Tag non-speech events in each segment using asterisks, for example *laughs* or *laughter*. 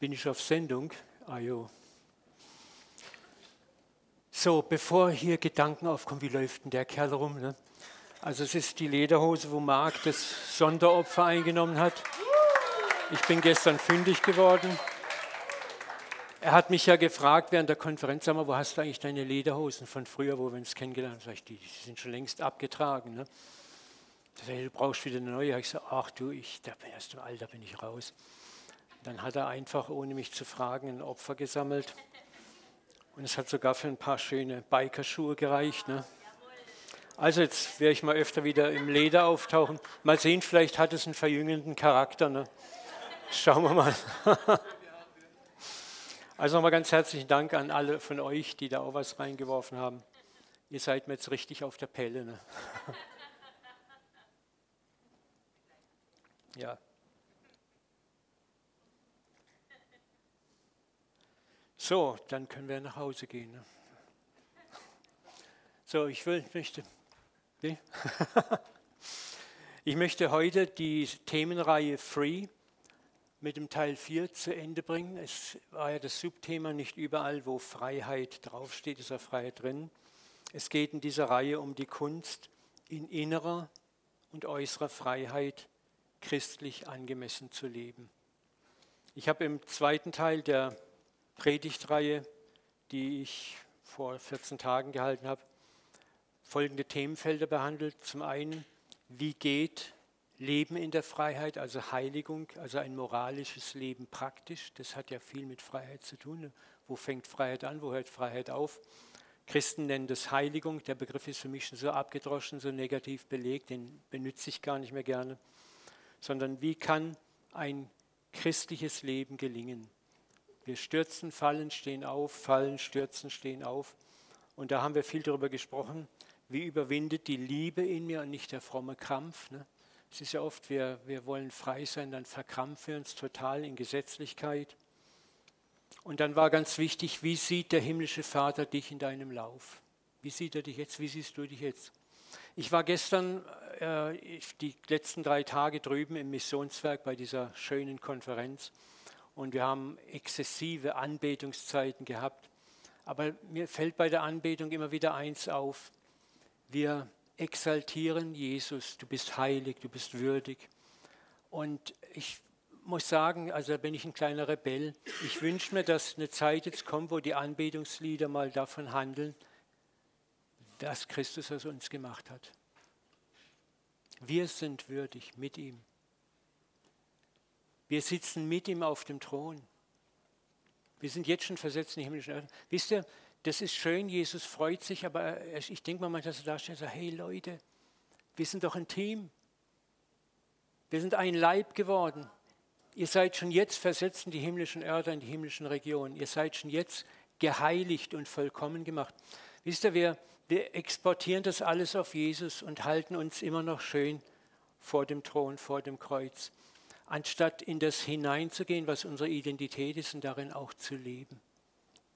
Bin ich auf Sendung? Ajo. Ah, so, bevor hier Gedanken aufkommen, wie läuft denn der Kerl rum? Ne? Also es ist die Lederhose, wo Marc das Sonderopfer eingenommen hat. Ich bin gestern fündig geworden. Er hat mich ja gefragt während der Konferenz, sag mal, wo hast du eigentlich deine Lederhosen von früher, wo wir uns kennengelernt haben? Ich, die, die sind schon längst abgetragen. Ne? Sag ich, du brauchst wieder eine neue. Ich sage, ach du, ich, da bin erst im Alter bin ich raus. Dann hat er einfach, ohne mich zu fragen, ein Opfer gesammelt. Und es hat sogar für ein paar schöne Bikerschuhe gereicht. Ne? Also jetzt werde ich mal öfter wieder im Leder auftauchen. Mal sehen, vielleicht hat es einen verjüngenden Charakter. Ne? Schauen wir mal. *laughs* Also nochmal ganz herzlichen Dank an alle von euch, die da auch was reingeworfen haben. Ihr seid mir jetzt richtig auf der Pelle. Ne? *laughs* Ja. So, dann können wir nach Hause gehen. Ne? So, ich will, möchte, nee? *laughs* ich möchte heute die Themenreihe Free mit dem Teil 4 zu Ende bringen. Es war ja das Subthema nicht überall, wo Freiheit draufsteht, ist ja Freiheit drin. Es geht in dieser Reihe um die Kunst, in innerer und äußerer Freiheit christlich angemessen zu leben. Ich habe im zweiten Teil der Predigtreihe, die ich vor 14 Tagen gehalten habe, folgende Themenfelder behandelt. Zum einen, wie geht Leben in der Freiheit, also Heiligung, also ein moralisches Leben praktisch. Das hat ja viel mit Freiheit zu tun. Wo fängt Freiheit an, wo hört Freiheit auf? Christen nennen das Heiligung. Der Begriff ist für mich schon so abgedroschen, so negativ belegt, den benütze ich gar nicht mehr gerne. Sondern wie kann ein christliches Leben gelingen? Wir stürzen, fallen, stehen auf, fallen, stürzen, stehen auf. Und da haben wir viel darüber gesprochen, wie überwindet die Liebe in mir und nicht der fromme Krampf. Ne? Es ist ja oft, wir, wir wollen frei sein, dann verkrampfen wir uns total in Gesetzlichkeit. Und dann war ganz wichtig, wie sieht der himmlische Vater dich in deinem Lauf? Wie sieht er dich jetzt? Wie siehst du dich jetzt? Ich war gestern äh, die letzten drei Tage drüben im Missionswerk bei dieser schönen Konferenz und wir haben exzessive Anbetungszeiten gehabt. Aber mir fällt bei der Anbetung immer wieder eins auf. Wir exaltieren Jesus, du bist heilig, du bist würdig. Und ich muss sagen, also da bin ich ein kleiner Rebell. Ich wünsche mir, dass eine Zeit jetzt kommt, wo die Anbetungslieder mal davon handeln, was Christus aus uns gemacht hat. Wir sind würdig mit ihm. Wir sitzen mit ihm auf dem Thron. Wir sind jetzt schon versetzt in die himmlischen Erde. Wisst ihr, das ist schön, Jesus freut sich, aber ich denke mal dass er da steht und sagt, hey Leute, wir sind doch ein Team. Wir sind ein Leib geworden. Ihr seid schon jetzt versetzt in die himmlischen Erde, in die himmlischen Regionen. Ihr seid schon jetzt geheiligt und vollkommen gemacht. Wisst ihr, wir, wir exportieren das alles auf Jesus und halten uns immer noch schön vor dem Thron, vor dem Kreuz anstatt in das hineinzugehen, was unsere Identität ist und darin auch zu leben.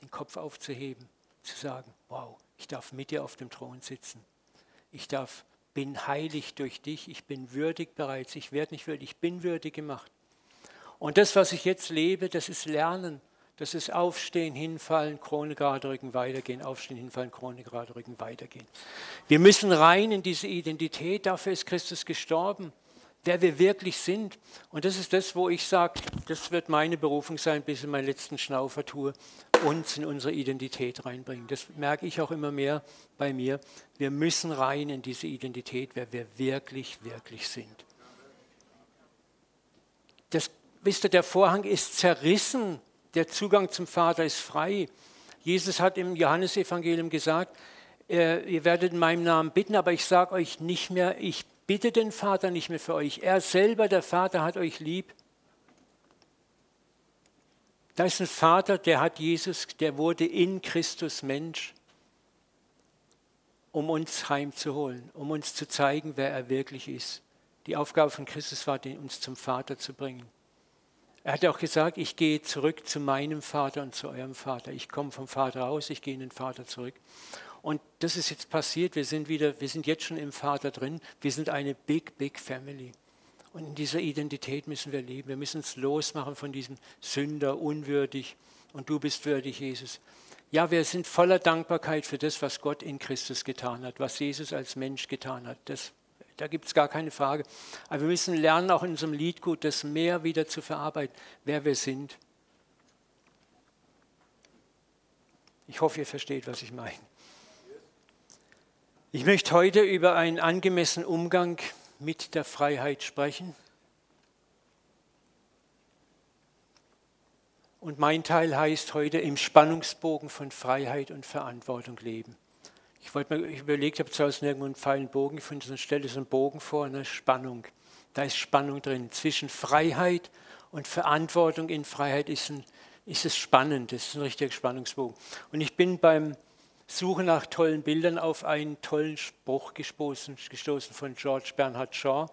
Den Kopf aufzuheben, zu sagen, wow, ich darf mit dir auf dem Thron sitzen. Ich darf, bin heilig durch dich, ich bin würdig bereits, ich werde nicht würdig, ich bin würdig gemacht. Und das, was ich jetzt lebe, das ist Lernen, das ist Aufstehen, hinfallen, Krone gerade rücken, weitergehen, Aufstehen, hinfallen, Krone gerade rücken, weitergehen. Wir müssen rein in diese Identität, dafür ist Christus gestorben wer wir wirklich sind. Und das ist das, wo ich sage, das wird meine Berufung sein, bis in meinen letzten Schnaufer tue, uns in unsere Identität reinbringen. Das merke ich auch immer mehr bei mir. Wir müssen rein in diese Identität, wer wir wirklich, wirklich sind. Das, wisst ihr, der Vorhang ist zerrissen, der Zugang zum Vater ist frei. Jesus hat im Johannesevangelium gesagt, äh, ihr werdet in meinem Namen bitten, aber ich sage euch nicht mehr, ich Bitte den Vater nicht mehr für euch. Er selber, der Vater, hat euch lieb. Da ist ein Vater, der hat Jesus, der wurde in Christus Mensch, um uns heimzuholen, um uns zu zeigen, wer er wirklich ist. Die Aufgabe von Christus war, uns zum Vater zu bringen. Er hat auch gesagt, ich gehe zurück zu meinem Vater und zu eurem Vater. Ich komme vom Vater raus, ich gehe in den Vater zurück. Und das ist jetzt passiert. Wir sind wieder, wir sind jetzt schon im Vater drin. Wir sind eine big, big family. Und in dieser Identität müssen wir leben. Wir müssen uns losmachen von diesem Sünder, unwürdig. Und du bist würdig, Jesus. Ja, wir sind voller Dankbarkeit für das, was Gott in Christus getan hat, was Jesus als Mensch getan hat. Das, da gibt es gar keine Frage. Aber wir müssen lernen, auch in unserem Liedgut, das mehr wieder zu verarbeiten, wer wir sind. Ich hoffe, ihr versteht, was ich meine. Ich möchte heute über einen angemessenen Umgang mit der Freiheit sprechen. Und mein Teil heißt heute im Spannungsbogen von Freiheit und Verantwortung leben. Ich, wollte mir, ich überlegt, habe zu Hause irgendwo einen feilen Bogen gefunden, so stelle so einen Bogen vor, eine Spannung. Da ist Spannung drin. Zwischen Freiheit und Verantwortung in Freiheit ist, ein, ist es spannend, das ist ein richtiger Spannungsbogen. Und ich bin beim Suche nach tollen Bildern auf einen tollen Spruch gestoßen, gestoßen von George Bernhard Shaw.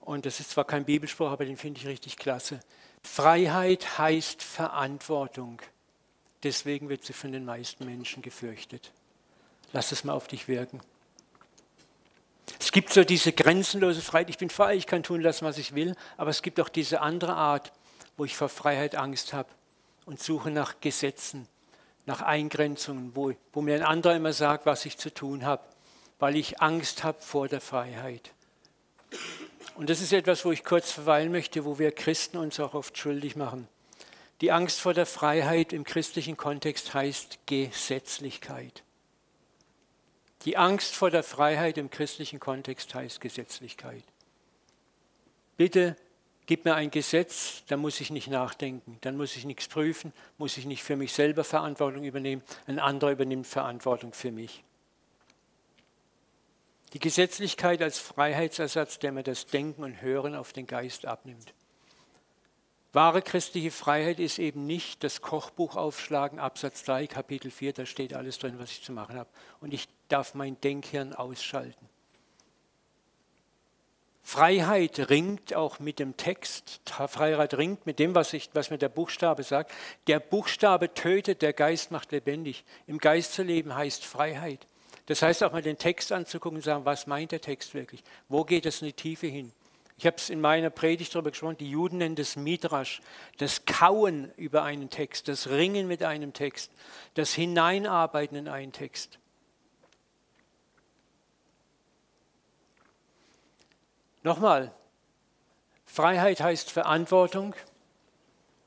Und das ist zwar kein Bibelspruch, aber den finde ich richtig klasse. Freiheit heißt Verantwortung. Deswegen wird sie von den meisten Menschen gefürchtet. Lass es mal auf dich wirken. Es gibt so diese grenzenlose Freiheit. Ich bin frei, ich kann tun lassen, was ich will. Aber es gibt auch diese andere Art, wo ich vor Freiheit Angst habe und suche nach Gesetzen, nach Eingrenzungen, wo, wo mir ein anderer immer sagt, was ich zu tun habe, weil ich Angst habe vor der Freiheit. Und das ist etwas, wo ich kurz verweilen möchte, wo wir Christen uns auch oft schuldig machen. Die Angst vor der Freiheit im christlichen Kontext heißt Gesetzlichkeit. Die Angst vor der Freiheit im christlichen Kontext heißt Gesetzlichkeit. Bitte Gib mir ein Gesetz, da muss ich nicht nachdenken, dann muss ich nichts prüfen, muss ich nicht für mich selber Verantwortung übernehmen, ein anderer übernimmt Verantwortung für mich. Die Gesetzlichkeit als Freiheitsersatz, der mir das Denken und Hören auf den Geist abnimmt. Wahre christliche Freiheit ist eben nicht das Kochbuch aufschlagen, Absatz 3, Kapitel 4, da steht alles drin, was ich zu machen habe. Und ich darf mein Denkhirn ausschalten. Freiheit ringt auch mit dem Text. Freiheit ringt mit dem, was, ich, was mir der Buchstabe sagt. Der Buchstabe tötet, der Geist macht lebendig. Im Geist zu leben heißt Freiheit. Das heißt auch mal den Text anzugucken und sagen, was meint der Text wirklich? Wo geht es in die Tiefe hin? Ich habe es in meiner Predigt darüber gesprochen, die Juden nennen das Midrash, das Kauen über einen Text, das Ringen mit einem Text, das Hineinarbeiten in einen Text. Nochmal, Freiheit heißt Verantwortung.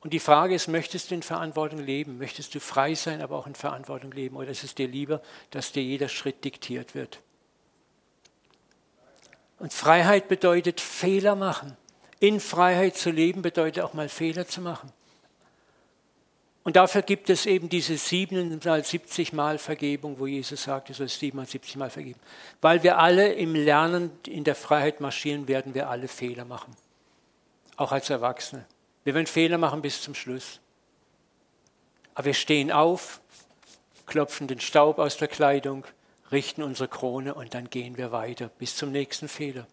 Und die Frage ist, möchtest du in Verantwortung leben? Möchtest du frei sein, aber auch in Verantwortung leben? Oder ist es dir lieber, dass dir jeder Schritt diktiert wird? Und Freiheit bedeutet Fehler machen. In Freiheit zu leben bedeutet auch mal Fehler zu machen. Und dafür gibt es eben diese 77 Mal Vergebung, wo Jesus sagt, du sollst 77 Mal vergeben. Weil wir alle im Lernen in der Freiheit marschieren, werden wir alle Fehler machen. Auch als Erwachsene. Wir werden Fehler machen bis zum Schluss. Aber wir stehen auf, klopfen den Staub aus der Kleidung, richten unsere Krone und dann gehen wir weiter bis zum nächsten Fehler.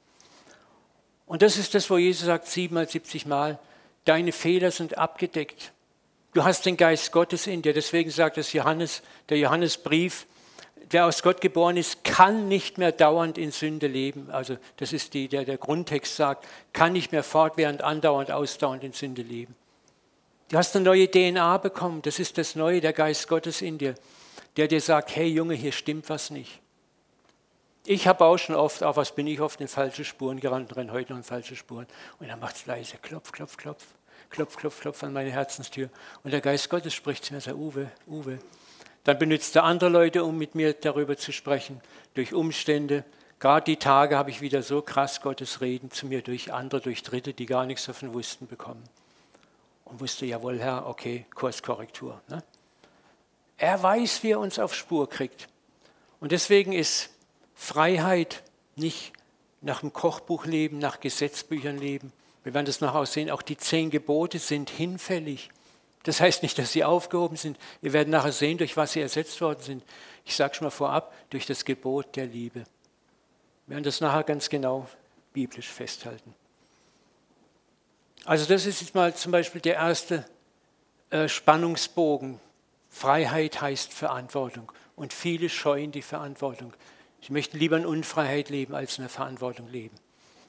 Und das ist das, wo Jesus sagt, 77 Mal, deine Fehler sind abgedeckt Du hast den Geist Gottes in dir. Deswegen sagt es Johannes, der Johannesbrief, der aus Gott geboren ist, kann nicht mehr dauernd in Sünde leben. Also das ist die, der, der Grundtext sagt, kann nicht mehr fortwährend, andauernd, ausdauernd in Sünde leben. Du hast eine neue DNA bekommen. Das ist das Neue, der Geist Gottes in dir, der dir sagt, hey Junge, hier stimmt was nicht. Ich habe auch schon oft, auch was bin ich oft in falsche Spuren gerannt, renne heute noch in falsche Spuren. Und dann macht es leise, klopf, klopf, klopf klopf, klopf, klopf an meine Herzenstür. Und der Geist Gottes spricht zu mir sagt, Uwe, Uwe. Dann benutzt er andere Leute, um mit mir darüber zu sprechen, durch Umstände. Gerade die Tage habe ich wieder so krass Gottes Reden zu mir durch andere, durch Dritte, die gar nichts davon wussten, bekommen. Und wusste, jawohl, Herr, okay, Kurskorrektur. Ne? Er weiß, wie er uns auf Spur kriegt. Und deswegen ist Freiheit nicht nach dem Kochbuch leben, nach Gesetzbüchern leben, wir werden das nachher sehen, auch die zehn Gebote sind hinfällig. Das heißt nicht, dass sie aufgehoben sind. Wir werden nachher sehen, durch was sie ersetzt worden sind. Ich sage schon mal vorab, durch das Gebot der Liebe. Wir werden das nachher ganz genau biblisch festhalten. Also das ist jetzt mal zum Beispiel der erste äh, Spannungsbogen. Freiheit heißt Verantwortung. Und viele scheuen die Verantwortung. Sie möchten lieber in Unfreiheit leben, als in der Verantwortung leben.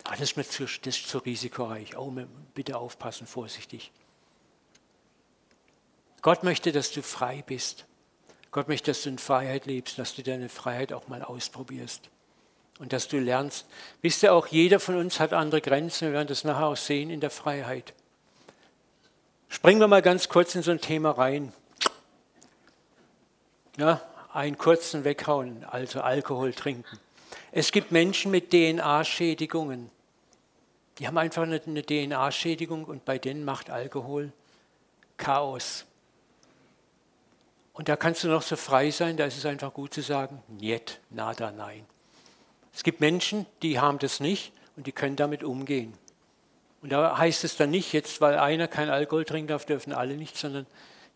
Ah, das ist mir zu, das ist zu risikoreich. Oh, bitte aufpassen, vorsichtig. Gott möchte, dass du frei bist. Gott möchte, dass du in Freiheit lebst, dass du deine Freiheit auch mal ausprobierst und dass du lernst. Wisst ihr auch, jeder von uns hat andere Grenzen. Wir werden das nachher auch sehen in der Freiheit. Springen wir mal ganz kurz in so ein Thema rein. Ja, einen kurzen weghauen, also Alkohol trinken. Es gibt Menschen mit DNA-Schädigungen. Die haben einfach eine, DNA-Schädigung und bei denen macht Alkohol Chaos. Und da kannst du noch so frei sein, da ist es einfach gut zu sagen, niet, nada, nein. Es gibt Menschen, die haben das nicht und die können damit umgehen. Und da heißt es dann nicht, jetzt weil einer kein Alkohol trinken darf, dürfen alle nicht, sondern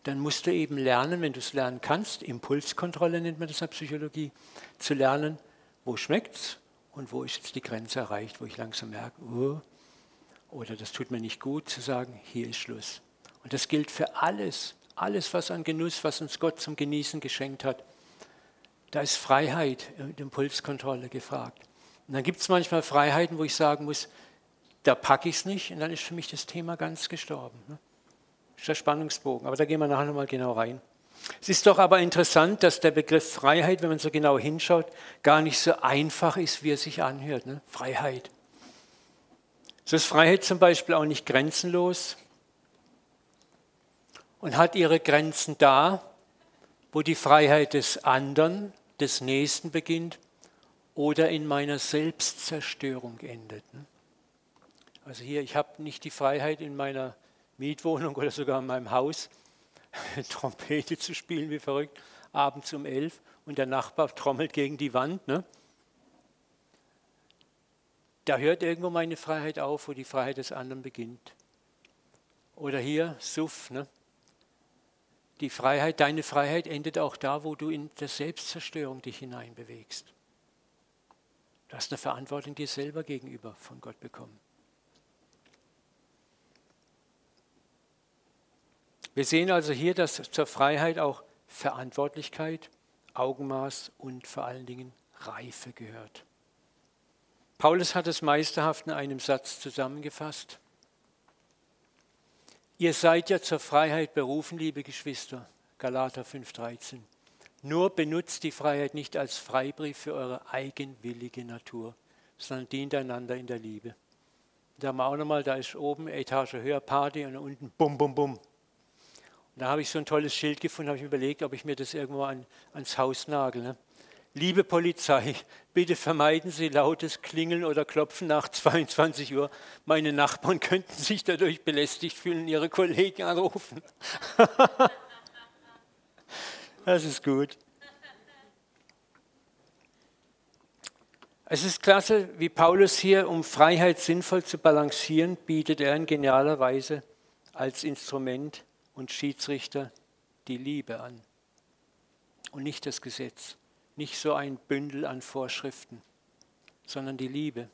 dann musst du eben lernen, wenn du es lernen kannst, Impulskontrolle nennt man das in der Psychologie, zu lernen, wo schmeckt es und wo ist jetzt die Grenze erreicht, wo ich langsam merke, oh, oder das tut mir nicht gut, zu sagen, hier ist Schluss. Und das gilt für alles, alles, was an Genuss, was uns Gott zum Genießen geschenkt hat. Da ist Freiheit und Impulskontrolle gefragt. Und dann gibt es manchmal Freiheiten, wo ich sagen muss, da packe ich es nicht und dann ist für mich das Thema ganz gestorben. Ne? Das ist der Spannungsbogen, aber da gehen wir nachher nochmal genau rein. Es ist doch aber interessant, dass der Begriff Freiheit, wenn man so genau hinschaut, gar nicht so einfach ist, wie er sich anhört. Ne? Freiheit. So ist Freiheit zum Beispiel auch nicht grenzenlos und hat ihre Grenzen da, wo die Freiheit des anderen, des Nächsten beginnt oder in meiner Selbstzerstörung endet. Ne? Also hier, ich habe nicht die Freiheit in meiner Mietwohnung *laughs* oder sogar in meinem Haus, *laughs* Trompete zu spielen wie verrückt, abends um elf und der Nachbar trommelt gegen die Wand. Ne? da hört irgendwo meine Freiheit auf, wo die Freiheit des anderen beginnt. Oder hier, Suff, ne? Die Freiheit, deine Freiheit endet auch da, wo du in der Selbstzerstörung dich hineinbewegst. Du hast eine Verantwortung dir selber gegenüber von Gott bekommen. Wir sehen also hier, dass zur Freiheit auch Verantwortlichkeit, Augenmaß und vor allen Dingen Reife gehört. Paulus hat es meisterhaft in einem Satz zusammengefasst. Ihr seid ja zur Freiheit berufen, liebe Geschwister. Galater 5:13. Nur benutzt die Freiheit nicht als Freibrief für eure eigenwillige Natur, sondern dient einander in der Liebe. Da haben wir auch nochmal, da ist oben Etage höher Party und unten bum, bum, bum. Da habe ich so ein tolles Schild gefunden, habe ich mir überlegt, ob ich mir das irgendwo an, ans Haus nagel. Ne? Liebe Polizei, *laughs* bitte vermeiden Sie lautes Klingeln oder Klopfen nach 22 Uhr. Meine Nachbarn *laughs* könnten sich dadurch belästigt fühlen ihre Kollegen anrufen. *laughs* das ist gut. Es ist klasse, wie Paulus hier, um Freiheit sinnvoll zu balancieren, bietet er in genialer Weise als Instrument und Schiedsrichter die Liebe an und nicht das Gesetz nicht so ein Bündel an Vorschriften, sondern die Liebe.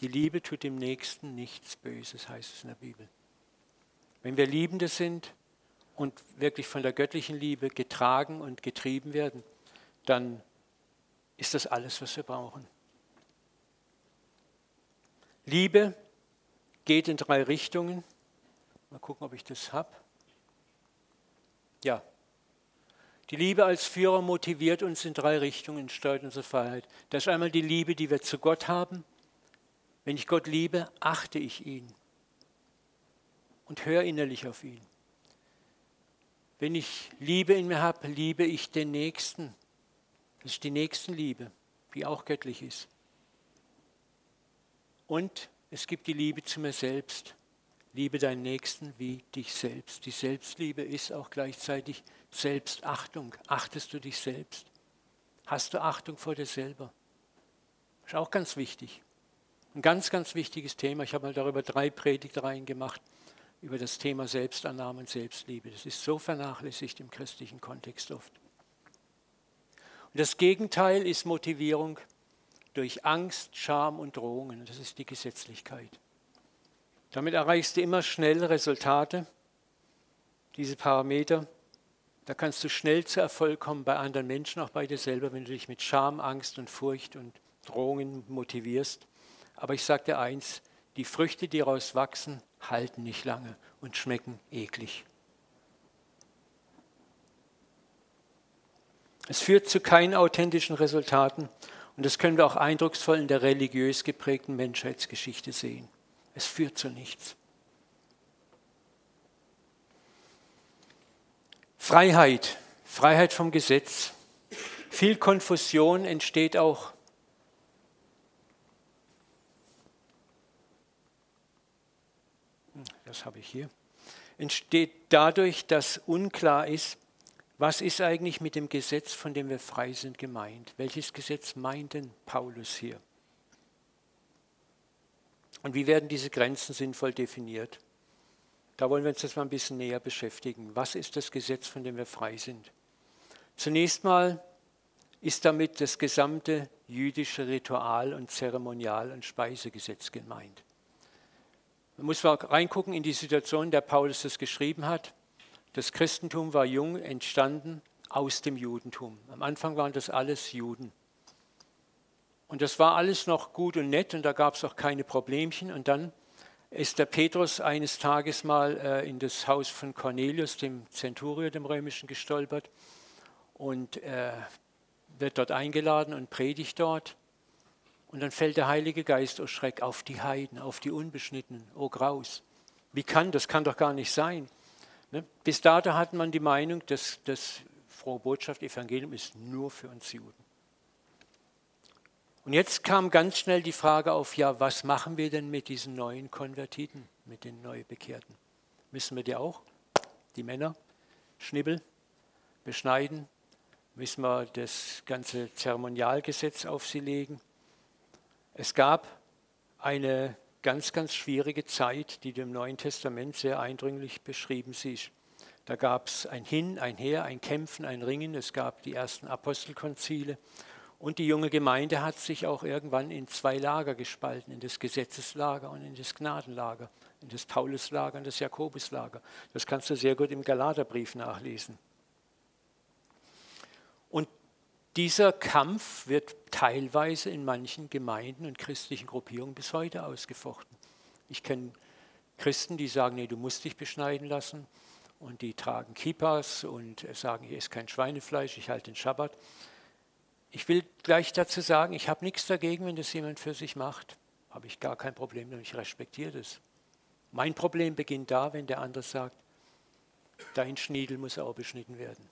Die Liebe tut dem Nächsten nichts Böses, heißt es in der Bibel. Wenn wir Liebende sind und wirklich von der göttlichen Liebe getragen und getrieben werden, dann ist das alles, was wir brauchen. Liebe geht in drei Richtungen. Mal gucken, ob ich das habe. Ja, die Liebe als Führer motiviert uns in drei Richtungen, steuert unsere Freiheit. Das ist einmal die Liebe, die wir zu Gott haben. Wenn ich Gott liebe, achte ich ihn und höre innerlich auf ihn. Wenn ich Liebe in mir habe, liebe ich den Nächsten. Das ist die Nächstenliebe, die auch göttlich ist. Und es gibt die Liebe zu mir selbst. Liebe deinen Nächsten wie dich selbst. Die Selbstliebe ist auch gleichzeitig Selbstachtung. Achtest du dich selbst? Hast du Achtung vor dir selber? Ist auch ganz wichtig. Ein ganz, ganz wichtiges Thema. Ich habe mal darüber drei Predigtreihen gemacht, über das Thema Selbstannahme und Selbstliebe. Das ist so vernachlässigt im christlichen Kontext oft. Und das Gegenteil ist Motivierung durch Angst, Scham und Drohungen. Das ist die Gesetzlichkeit. Damit erreichst du immer schnell Resultate, diese Parameter. Da kannst du schnell zu Erfolg kommen bei anderen Menschen, auch bei dir selber, wenn du dich mit Scham, Angst und Furcht und Drohungen motivierst. Aber ich sage dir eins, die Früchte, die daraus wachsen, halten nicht lange und schmecken eklig. Es führt zu keinen authentischen Resultaten und das können wir auch eindrucksvoll in der religiös geprägten Menschheitsgeschichte sehen. Es führt zu nichts. Freiheit, Freiheit vom Gesetz. Viel Konfusion entsteht auch das habe ich hier, entsteht dadurch, dass unklar ist, was ist eigentlich mit dem Gesetz, von dem wir frei sind, gemeint? Welches Gesetz meint denn Paulus hier? Und wie werden diese Grenzen sinnvoll definiert? Da wollen wir uns jetzt mal ein bisschen näher beschäftigen. Was ist das Gesetz, von dem wir frei sind? Zunächst mal ist damit das gesamte jüdische Ritual- und Zeremonial- und Speisegesetz gemeint. Man muss mal reingucken in die Situation, in der Paulus das geschrieben hat. Das Christentum war jung entstanden aus dem Judentum. Am Anfang waren das alles Juden. Und das war alles noch gut und nett und da gab es auch keine Problemchen. Und dann ist der Petrus eines Tages mal äh, in das Haus von Cornelius, dem Zenturier, dem römischen, gestolpert und äh, wird dort eingeladen und predigt dort. Und dann fällt der Heilige Geist, oh Schreck, auf die Heiden, auf die Unbeschnittenen, oh Graus. Wie kann das? Kann doch gar nicht sein. Ne? Bis dato hat man die Meinung, dass das frohe Botschaft, Evangelium ist nur für uns Juden. Und jetzt kam ganz schnell die Frage auf, ja, was machen wir denn mit diesen neuen Konvertiten, mit den Neubekehrten? Müssen wir die auch, die Männer, schnibbeln, beschneiden? Müssen wir das ganze Zeremonialgesetz auf sie legen? Es gab eine ganz, ganz schwierige Zeit, die du im Neuen Testament sehr eindringlich beschrieben siehst. Da gab es ein Hin, ein Her, ein Kämpfen, ein Ringen. Es gab die ersten Apostelkonzile. Und die junge Gemeinde hat sich auch irgendwann in zwei Lager gespalten, in das Gesetzeslager und in das Gnadenlager, in das Pauluslager und das Jakobuslager. Das kannst du sehr gut im Galaterbrief nachlesen. Und dieser Kampf wird teilweise in manchen Gemeinden und christlichen Gruppierungen bis heute ausgefochten. Ich kenne Christen, die sagen, nee, du musst dich beschneiden lassen und die tragen Kippas und sagen, hier ist kein Schweinefleisch, ich halte den Schabbat. Ich will gleich dazu sagen, ich habe nichts dagegen, wenn das jemand für sich macht. Habe ich gar kein Problem ich respektiere das. Mein Problem beginnt da, wenn der andere sagt, dein Schniedel muss auch beschnitten werden.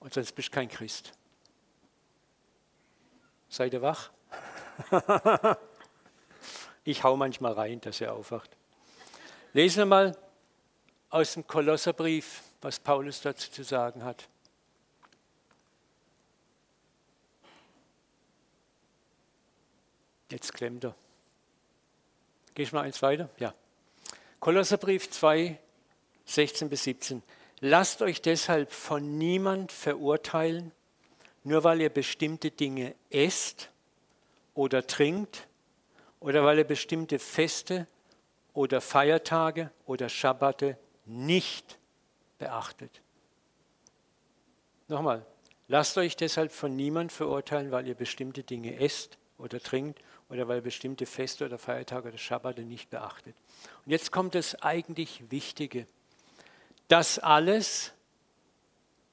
Und sonst bist du kein Christ. Seid ihr wach? *laughs* ich hau manchmal rein, dass ihr aufwacht. Lesen wir mal aus dem Kolosserbrief, was Paulus dazu zu sagen hat. Jetzt klemmt er. Gehe ich mal eins weiter? Ja. Kolosserbrief 2, 16 bis 17. Lasst euch deshalb von niemand verurteilen, nur weil ihr bestimmte Dinge esst oder trinkt oder weil ihr bestimmte Feste oder Feiertage oder Schabbate nicht beachtet. Nochmal, lasst euch deshalb von niemand verurteilen, weil ihr bestimmte Dinge esst oder trinkt oder weil bestimmte Feste oder Feiertage oder Schabbate nicht beachtet. Und jetzt kommt das eigentlich Wichtige. Das alles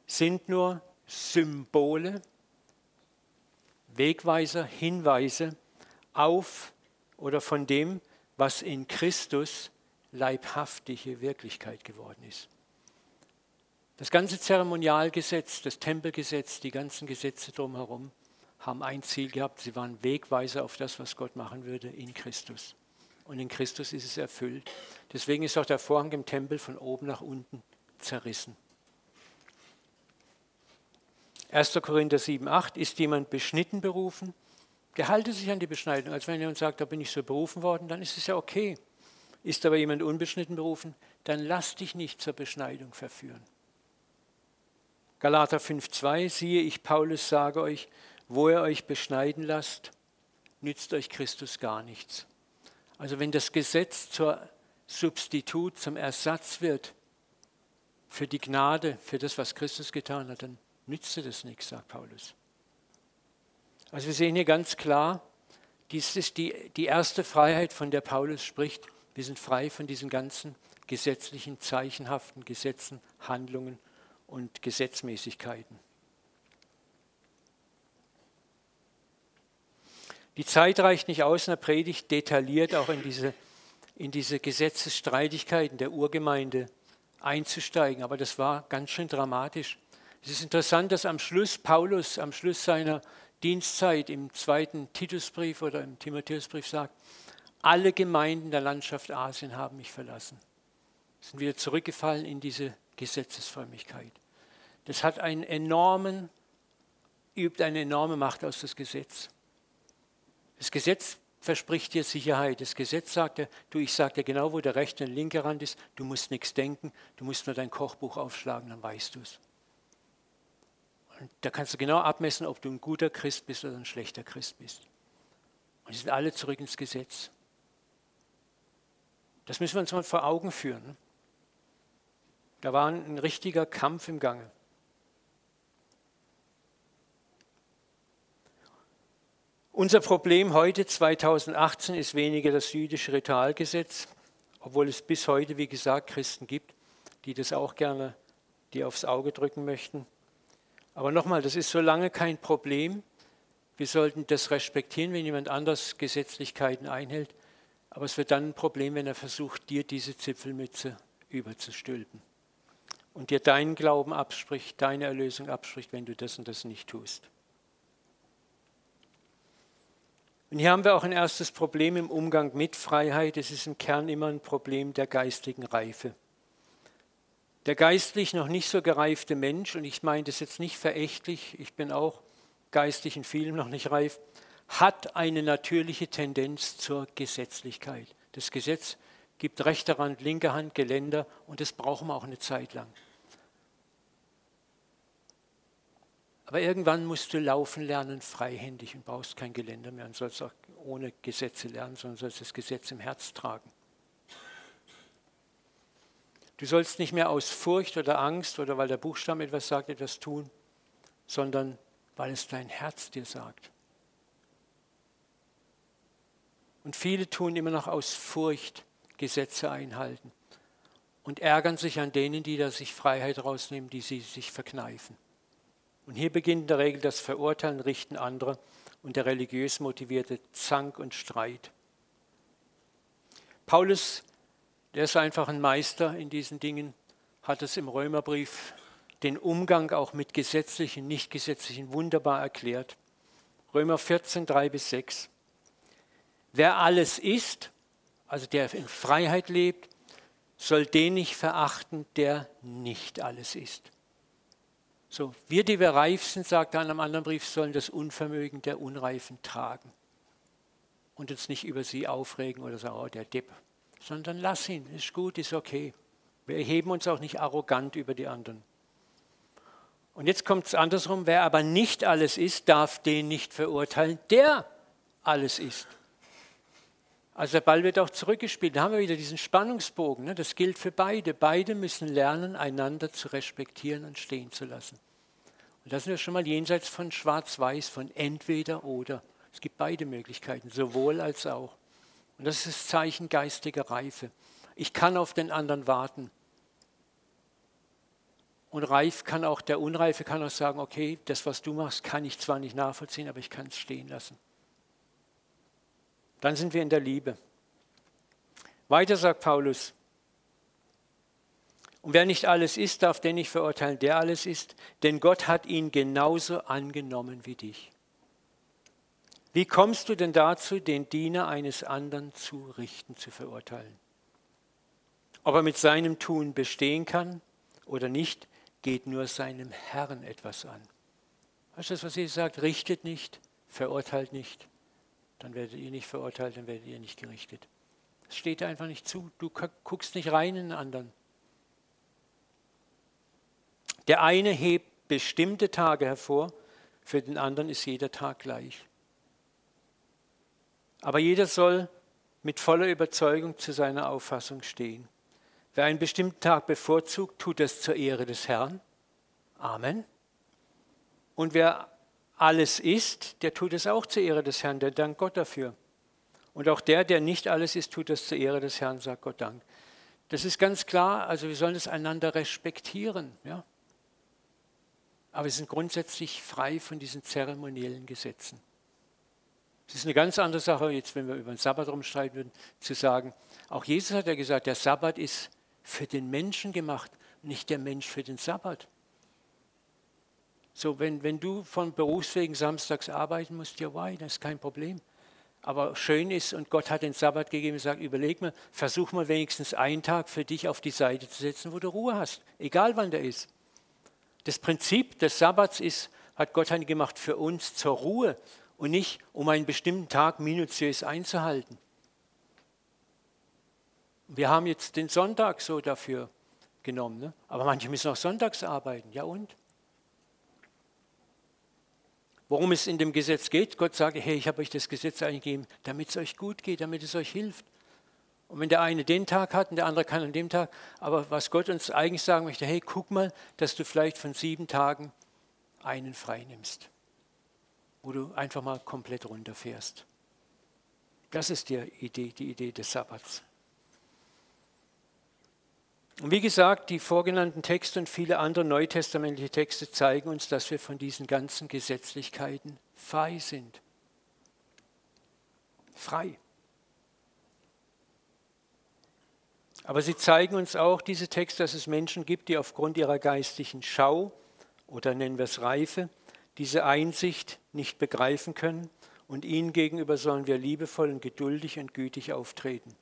sind nur Symbole, Wegweiser, Hinweise auf oder von dem, was in Christus leibhaftige Wirklichkeit geworden ist. Das ganze Zeremonialgesetz, das Tempelgesetz, die ganzen Gesetze drumherum haben ein Ziel gehabt, sie waren Wegweiser auf das, was Gott machen würde in Christus. Und in Christus ist es erfüllt. Deswegen ist auch der Vorhang im Tempel von oben nach unten zerrissen. 1. Korinther 7, 8, ist jemand beschnitten berufen? Gehalte sich an die Beschneidung. Als wenn jemand sagt, da bin ich so berufen worden, dann ist es ja okay. Ist aber jemand unbeschnitten berufen, dann lass dich nicht zur Beschneidung verführen. Galater 5,2, siehe ich, Paulus, sage euch, wo ihr euch beschneiden lasst, nützt euch Christus gar nichts. Also wenn das Gesetz zur Substitut, zum Ersatz wird für die Gnade, für das, was Christus getan hat, dann nützt dir das nichts, sagt Paulus. Also wir sehen hier ganz klar, dies ist die, die erste Freiheit, von der Paulus spricht. Wir sind frei von diesen ganzen gesetzlichen, zeichenhaften Gesetzen, Handlungen und Gesetzmäßigkeiten. Die Zeit reicht nicht aus, in der Predigt detailliert auch in diese, in diese Gesetzesstreitigkeiten der Urgemeinde einzusteigen, aber das war ganz schön dramatisch. Es ist interessant, dass am Schluss Paulus, am Schluss seiner Dienstzeit im zweiten Titusbrief oder im Timotheusbrief sagt, alle Gemeinden der Landschaft Asien haben mich verlassen. Sind wieder zurückgefallen in diese Gesetzesfrömmigkeit. Das hat einen enormen, übt eine enorme Macht aus das Gesetz. Das Gesetz verspricht dir Sicherheit. Das Gesetz sagt dir, du, ich sage dir genau, wo der rechte und linke Rand ist. Du musst nichts denken, du musst nur dein Kochbuch aufschlagen, dann weißt du es. Und da kannst du genau abmessen, ob du ein guter Christ bist oder ein schlechter Christ bist. Und die sind alle zurück ins Gesetz. Das müssen wir uns mal vor Augen führen. Da war ein richtiger Kampf im Gange. Unser Problem heute, 2018, ist weniger das jüdische Ritualgesetz, obwohl es bis heute, wie gesagt, Christen gibt, die das auch gerne dir aufs Auge drücken möchten. Aber nochmal, das ist so lange kein Problem. Wir sollten das respektieren, wenn jemand anders Gesetzlichkeiten einhält. Aber es wird dann ein Problem, wenn er versucht, dir diese Zipfelmütze überzustülpen und dir deinen Glauben abspricht, deine Erlösung abspricht, wenn du das und das nicht tust. Und hier haben wir auch ein erstes Problem im Umgang mit Freiheit. Es ist im Kern immer ein Problem der geistigen Reife. Der geistlich noch nicht so gereifte Mensch, und ich meine das jetzt nicht verächtlich, ich bin auch geistlich in vielem noch nicht reif, hat eine natürliche Tendenz zur Gesetzlichkeit. Das Gesetz gibt rechte Hand, linke Hand, Geländer und das brauchen wir auch eine Zeit lang. Aber irgendwann musst du laufen lernen, freihändig und brauchst kein Geländer mehr und sollst auch ohne Gesetze lernen, sondern sollst das Gesetz im Herz tragen. Du sollst nicht mehr aus Furcht oder Angst oder weil der Buchstabe etwas sagt, etwas tun, sondern weil es dein Herz dir sagt. Und viele tun immer noch aus Furcht Gesetze einhalten und ärgern sich an denen, die da sich Freiheit rausnehmen, die sie sich verkneifen. Und hier beginnt in der Regel das Verurteilen, Richten anderer und der religiös motivierte Zank und Streit. Paulus der ist einfach ein Meister in diesen Dingen, hat es im Römerbrief den Umgang auch mit gesetzlichen, nicht gesetzlichen wunderbar erklärt. Römer 14, 3 bis 6. Wer alles ist, also der in Freiheit lebt, soll den nicht verachten, der nicht alles ist. So, wir, die wir reif sind, sagt er in einem anderen Brief, sollen das Unvermögen der Unreifen tragen und uns nicht über sie aufregen oder sagen, oh, der Depp, sondern lass ihn, ist gut, ist okay. Wir erheben uns auch nicht arrogant über die anderen. Und jetzt kommt es andersrum, wer aber nicht alles ist, darf den nicht verurteilen, der alles ist. Also der Ball wird auch zurückgespielt. Da haben wir wieder diesen Spannungsbogen. Ne? Das gilt für beide. Beide müssen lernen, einander zu respektieren und stehen zu lassen. Und das sind wir schon mal jenseits von Schwarz-Weiß, von entweder oder. Es gibt beide Möglichkeiten, sowohl als auch. Und das ist das Zeichen geistiger Reife. Ich kann auf den anderen warten. Und reif kann auch, der Unreife kann auch sagen, okay, das, was du machst, kann ich zwar nicht nachvollziehen, aber ich kann es stehen lassen. Dann sind wir in der Liebe. Weiter sagt Paulus, und wer nicht alles ist, darf den nicht verurteilen, der alles ist, denn Gott hat ihn genauso angenommen wie dich. Wie kommst du denn dazu, den Diener eines anderen zu richten, zu verurteilen? Ob er mit seinem Tun bestehen kann oder nicht, geht nur seinem Herrn etwas an. Weißt du das, was Jesus sagt? Richtet nicht, verurteilt nicht. Dann werdet ihr nicht verurteilt, dann werdet ihr nicht gerichtet. Es steht dir einfach nicht zu. Du guckst nicht rein in den anderen. Der eine hebt bestimmte Tage hervor, für den anderen ist jeder Tag gleich. Aber jeder soll mit voller Überzeugung zu seiner Auffassung stehen. Wer einen bestimmten Tag bevorzugt, tut das zur Ehre des Herrn. Amen. Und wer alles ist, der tut es auch zur Ehre des Herrn, der dankt Gott dafür. Und auch der, der nicht alles ist, tut es zur Ehre des Herrn, sagt Gott Dank. Das ist ganz klar, also wir sollen es einander respektieren. Ja? Aber wir sind grundsätzlich frei von diesen zeremoniellen Gesetzen. Es ist eine ganz andere Sache, jetzt wenn wir über den Sabbat rumstreiten würden, zu sagen, auch Jesus hat ja gesagt, der Sabbat ist für den Menschen gemacht, nicht der Mensch für den Sabbat. So, wenn, wenn du von Berufswegen samstags arbeiten musst, ja, why, das ist kein Problem. Aber schön ist, und Gott hat den Sabbat gegeben sagt, überleg mal, versuch mal wenigstens einen Tag für dich auf die Seite zu setzen, wo du Ruhe hast, egal wann der ist. Das Prinzip des Sabbats ist, hat Gott gemacht für uns zur Ruhe und nicht, um einen bestimmten Tag minutiös einzuhalten. Wir haben jetzt den Sonntag so dafür genommen, ne? aber manche müssen auch sonntags arbeiten. Ja und? Worum es in dem Gesetz geht, Gott sagt, hey, ich habe euch das Gesetz eingegeben, damit es euch gut geht, damit es euch hilft. Und wenn der eine den Tag hat und der andere kann an dem Tag, aber was Gott uns eigentlich sagen möchte, hey, guck mal, dass du vielleicht von sieben Tagen einen frei nimmst, wo du einfach mal komplett runterfährst. Das ist die Idee, die Idee des Sabbats. Und wie gesagt, die vorgenannten Texte und viele andere neutestamentliche Texte zeigen uns, dass wir von diesen ganzen Gesetzlichkeiten frei sind. Frei. Aber sie zeigen uns auch, diese Texte, dass es Menschen gibt, die aufgrund ihrer geistlichen Schau oder nennen wir es Reife, diese Einsicht nicht begreifen können und ihnen gegenüber sollen wir liebevoll und geduldig und gütig auftreten.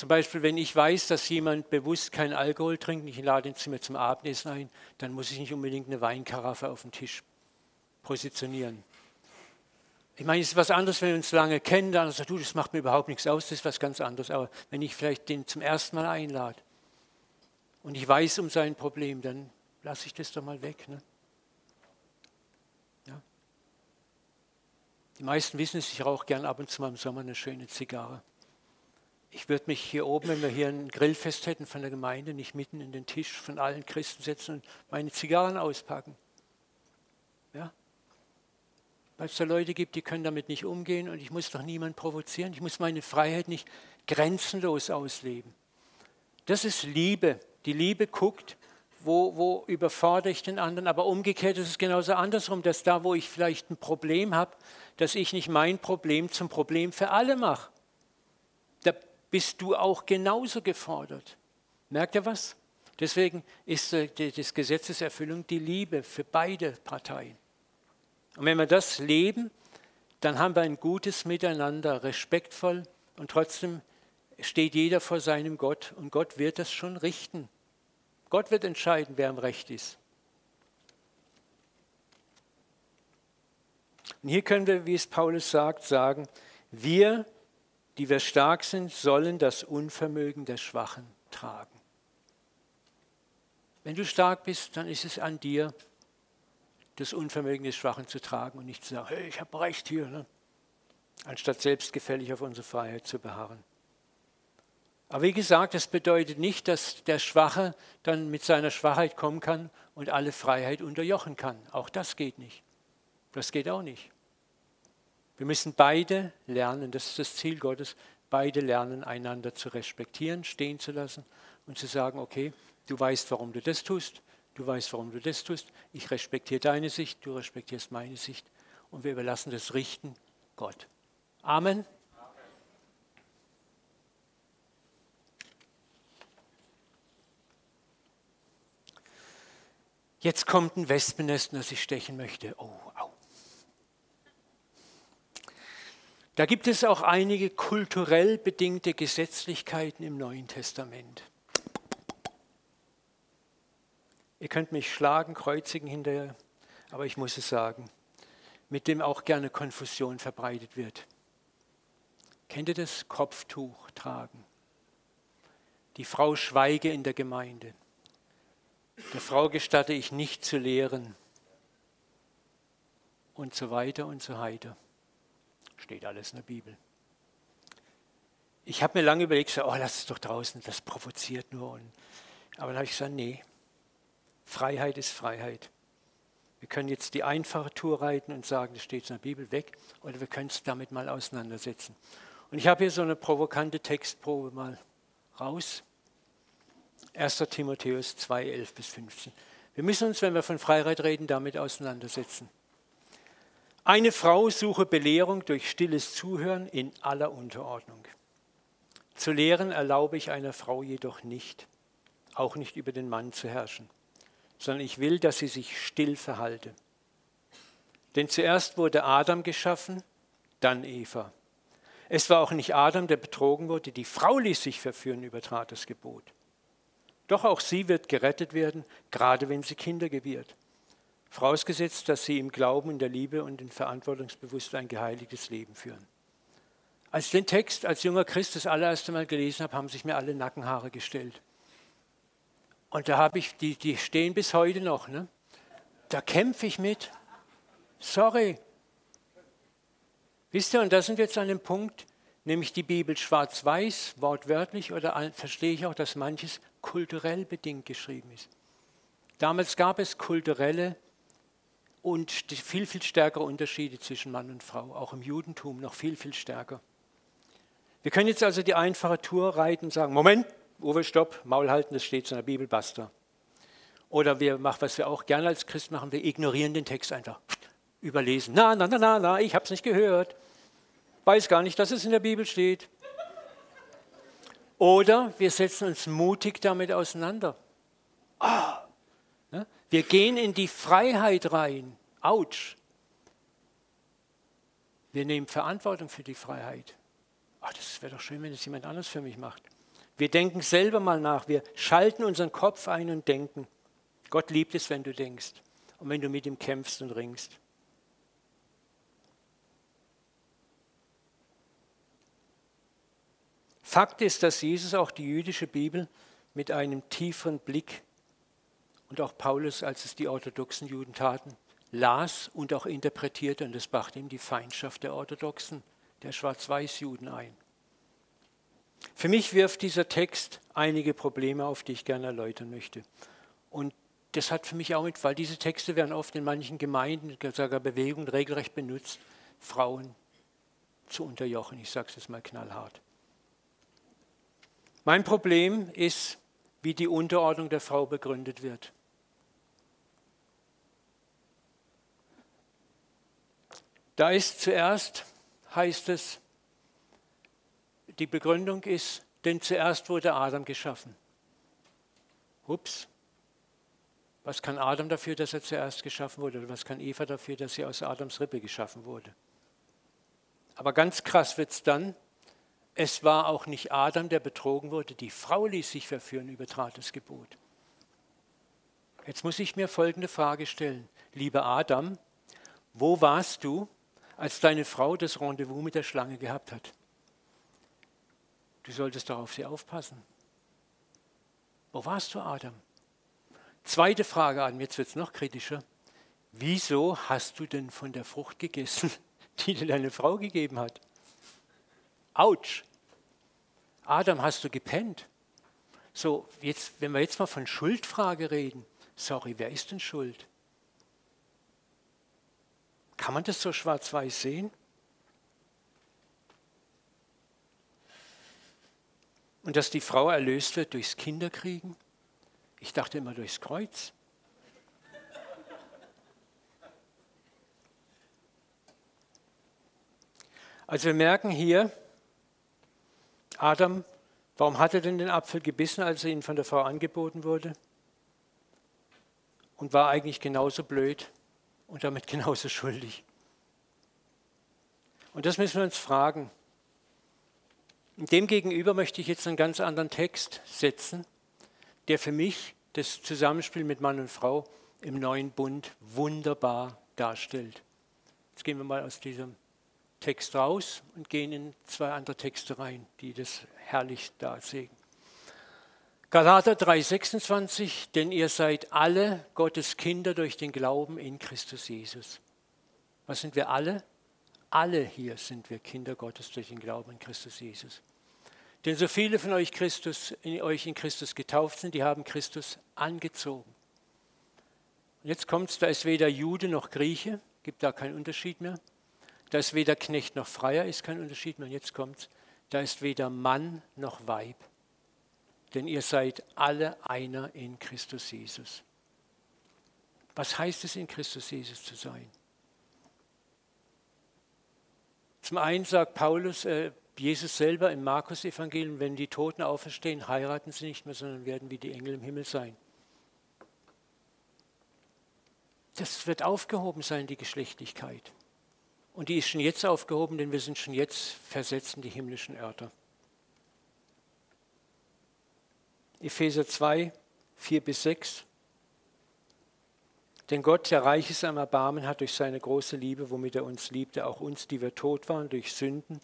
Zum Beispiel, wenn ich weiß, dass jemand bewusst keinen Alkohol trinkt, ich lade ihn zu mir zum Abendessen ein, dann muss ich nicht unbedingt eine Weinkaraffe auf dem Tisch positionieren. Ich meine, es ist was anderes, wenn wir uns lange kennen, dann sagt du, das macht mir überhaupt nichts aus, das ist was ganz anderes. Aber wenn ich vielleicht den zum ersten Mal einlade und ich weiß um sein Problem, dann lasse ich das doch mal weg. Ne? Ja. Die meisten wissen es, ich rauche gern ab und zu mal im Sommer eine schöne Zigarre. Ich würde mich hier oben, wenn wir hier ein Grillfest hätten von der Gemeinde, nicht mitten in den Tisch von allen Christen setzen und meine Zigarren auspacken. Ja? Weil es da Leute gibt, die können damit nicht umgehen und ich muss doch niemanden provozieren. Ich muss meine Freiheit nicht grenzenlos ausleben. Das ist Liebe. Die Liebe guckt, wo, wo überfordere ich den anderen, aber umgekehrt ist es genauso andersrum, dass da, wo ich vielleicht ein Problem habe, dass ich nicht mein Problem zum Problem für alle mache bist du auch genauso gefordert. Merkt ihr was? Deswegen ist äh, das Gesetzeserfüllung die Liebe für beide Parteien. Und wenn wir das leben, dann haben wir ein gutes Miteinander, respektvoll und trotzdem steht jeder vor seinem Gott und Gott wird das schon richten. Gott wird entscheiden, wer am Recht ist. Und hier können wir, wie es Paulus sagt, sagen, wir die wir stark sind, sollen das Unvermögen der Schwachen tragen. Wenn du stark bist, dann ist es an dir, das Unvermögen des Schwachen zu tragen und nicht zu sagen, hey, ich habe Recht hier, ne? anstatt selbstgefällig auf unsere Freiheit zu beharren. Aber wie gesagt, das bedeutet nicht, dass der Schwache dann mit seiner Schwachheit kommen kann und alle Freiheit unterjochen kann. Auch das geht nicht. Das geht auch nicht. Wir müssen beide lernen, das ist das Ziel Gottes, beide lernen, einander zu respektieren, stehen zu lassen und zu sagen, okay, du weißt, warum du das tust, du weißt, warum du das tust, ich respektiere deine Sicht, du respektierst meine Sicht und wir überlassen das Richten Gott. Amen. Jetzt kommt ein Wespennest, das ich stechen möchte. Oh, Da gibt es auch einige kulturell bedingte Gesetzlichkeiten im Neuen Testament. Ihr könnt mich schlagen, kreuzigen hinterher, aber ich muss es sagen, mit dem auch gerne Konfusion verbreitet wird. Kennt ihr das? Kopftuch tragen. Die Frau schweige in der Gemeinde. Der Frau gestatte ich nicht zu lehren. Und so weiter und so weiter. Steht alles in der Bibel. Ich habe mir lange überlegt, oh, lass es doch draußen, das provoziert nur. Und, aber dann habe ich gesagt, nee, Freiheit ist Freiheit. Wir können jetzt die einfache Tour reiten und sagen, das steht in der Bibel weg, oder wir können es damit mal auseinandersetzen. Und ich habe hier so eine provokante Textprobe mal raus. 1. Timotheus 2, 11 bis 15. Wir müssen uns, wenn wir von Freiheit reden, damit auseinandersetzen. Eine Frau suche Belehrung durch stilles Zuhören in aller Unterordnung. Zu lehren erlaube ich einer Frau jedoch nicht, auch nicht über den Mann zu herrschen, sondern ich will, dass sie sich still verhalte. Denn zuerst wurde Adam geschaffen, dann Eva. Es war auch nicht Adam, der betrogen wurde, die Frau ließ sich verführen, übertrat das Gebot. Doch auch sie wird gerettet werden, gerade wenn sie Kinder gebiert. Vorausgesetzt, dass sie im Glauben, in der Liebe und in Verantwortungsbewusstsein ein geheiligtes Leben führen. Als ich den Text als junger Christ das allererste Mal gelesen habe, haben sich mir alle Nackenhaare gestellt. Und da habe ich, die, die stehen bis heute noch, ne? da kämpfe ich mit. Sorry. Wisst ihr, und da sind wir jetzt an dem Punkt, nämlich die Bibel schwarz-weiß, wortwörtlich, oder verstehe ich auch, dass manches kulturell bedingt geschrieben ist. Damals gab es kulturelle und viel, viel stärkere Unterschiede zwischen Mann und Frau, auch im Judentum noch viel, viel stärker. Wir können jetzt also die einfache Tour reiten und sagen, Moment, Uwe, stopp, Maul halten, das steht in der Bibel, basta. Oder wir machen, was wir auch gerne als Christ machen, wir ignorieren den Text einfach, überlesen. Na, na, na, na, na, ich habe es nicht gehört. Weiß gar nicht, dass es in der Bibel steht. Oder wir setzen uns mutig damit auseinander. Ne? Wir gehen in die Freiheit rein. Autsch. Wir nehmen Verantwortung für die Freiheit. Ach, das wäre doch schön, wenn es jemand anders für mich macht. Wir denken selber mal nach. Wir schalten unseren Kopf ein und denken. Gott liebt es, wenn du denkst und wenn du mit ihm kämpfst und ringst. Fakt ist, dass Jesus auch die jüdische Bibel mit einem tieferen Blick und auch Paulus, als es die orthodoxen Juden taten, las und auch interpretierte und das brachte ihm die Feindschaft der Orthodoxen, der Schwarz-Weiß-Juden ein. Für mich wirft dieser Text einige Probleme auf, die ich gerne erläutern möchte. Und das hat für mich auch mit, weil diese Texte werden oft in manchen Gemeinden, sogar Bewegungen regelrecht benutzt, Frauen zu unterjochen. Ich sage es jetzt mal knallhart. Mein Problem ist, wie die Unterordnung der Frau begründet wird. Da ist zuerst, heißt es, die Begründung ist, denn zuerst wurde Adam geschaffen. Ups. Was kann Adam dafür, dass er zuerst geschaffen wurde? Oder was kann Eva dafür, dass sie aus Adams Rippe geschaffen wurde? Aber ganz krass wird es dann, es war auch nicht Adam, der betrogen wurde, die Frau ließ sich verführen, übertrat das Gebot. Jetzt muss ich mir folgende Frage stellen. Lieber Adam, wo warst du, als deine Frau das Rendezvous mit der Schlange gehabt hat? Du solltest doch auf sie aufpassen. Wo warst du, Adam? Zweite Frage an, jetzt wird es noch kritischer. Wieso hast du denn von der Frucht gegessen, *laughs* die dir deine Frau gegeben hat? Autsch. Adam, hast du gepennt? So, jetzt, wenn wir jetzt mal von Schuldfrage reden, sorry, wer ist denn schuld? Kann man das so schwarz-weiß sehen? Und dass die Frau erlöst wird durchs Kinderkriegen? Ich dachte immer durchs Kreuz. Also wir merken hier, Adam, warum hat er denn den Apfel gebissen, als er ihn von der Frau angeboten wurde? Und war eigentlich genauso blöd und damit genauso schuldig. Und das müssen wir uns fragen. Demgegenüber möchte ich jetzt einen ganz anderen Text setzen, der für mich das Zusammenspiel mit Mann und Frau im neuen Bund wunderbar darstellt. Jetzt gehen wir mal aus diesem Text raus und gehen in zwei andere Texte rein, die das herrlich darlegen. Galater 3:26, denn ihr seid alle Gottes Kinder durch den Glauben in Christus Jesus. Was sind wir alle? Alle hier sind wir Kinder Gottes durch den Glauben in Christus Jesus. Denn so viele von euch, Christus, in euch in Christus getauft sind, die haben Christus angezogen. Jetzt kommt es, da ist weder Jude noch Grieche, gibt da keinen Unterschied mehr. Da ist weder Knecht noch Freier, ist kein Unterschied mehr. Und jetzt kommt da ist weder Mann noch Weib. Denn ihr seid alle einer in Christus Jesus. Was heißt es, in Christus Jesus zu sein? Zum einen sagt Paulus, äh, Jesus selber im Markus-Evangelium, wenn die Toten auferstehen, heiraten sie nicht mehr, sondern werden wie die Engel im Himmel sein. Das wird aufgehoben sein, die Geschlechtlichkeit. Und die ist schon jetzt aufgehoben, denn wir sind schon jetzt versetzt in die himmlischen Örter. Epheser 2, 4 bis 6. Denn Gott, der reich ist am Erbarmen, hat durch seine große Liebe, womit er uns liebte, auch uns, die wir tot waren durch Sünden,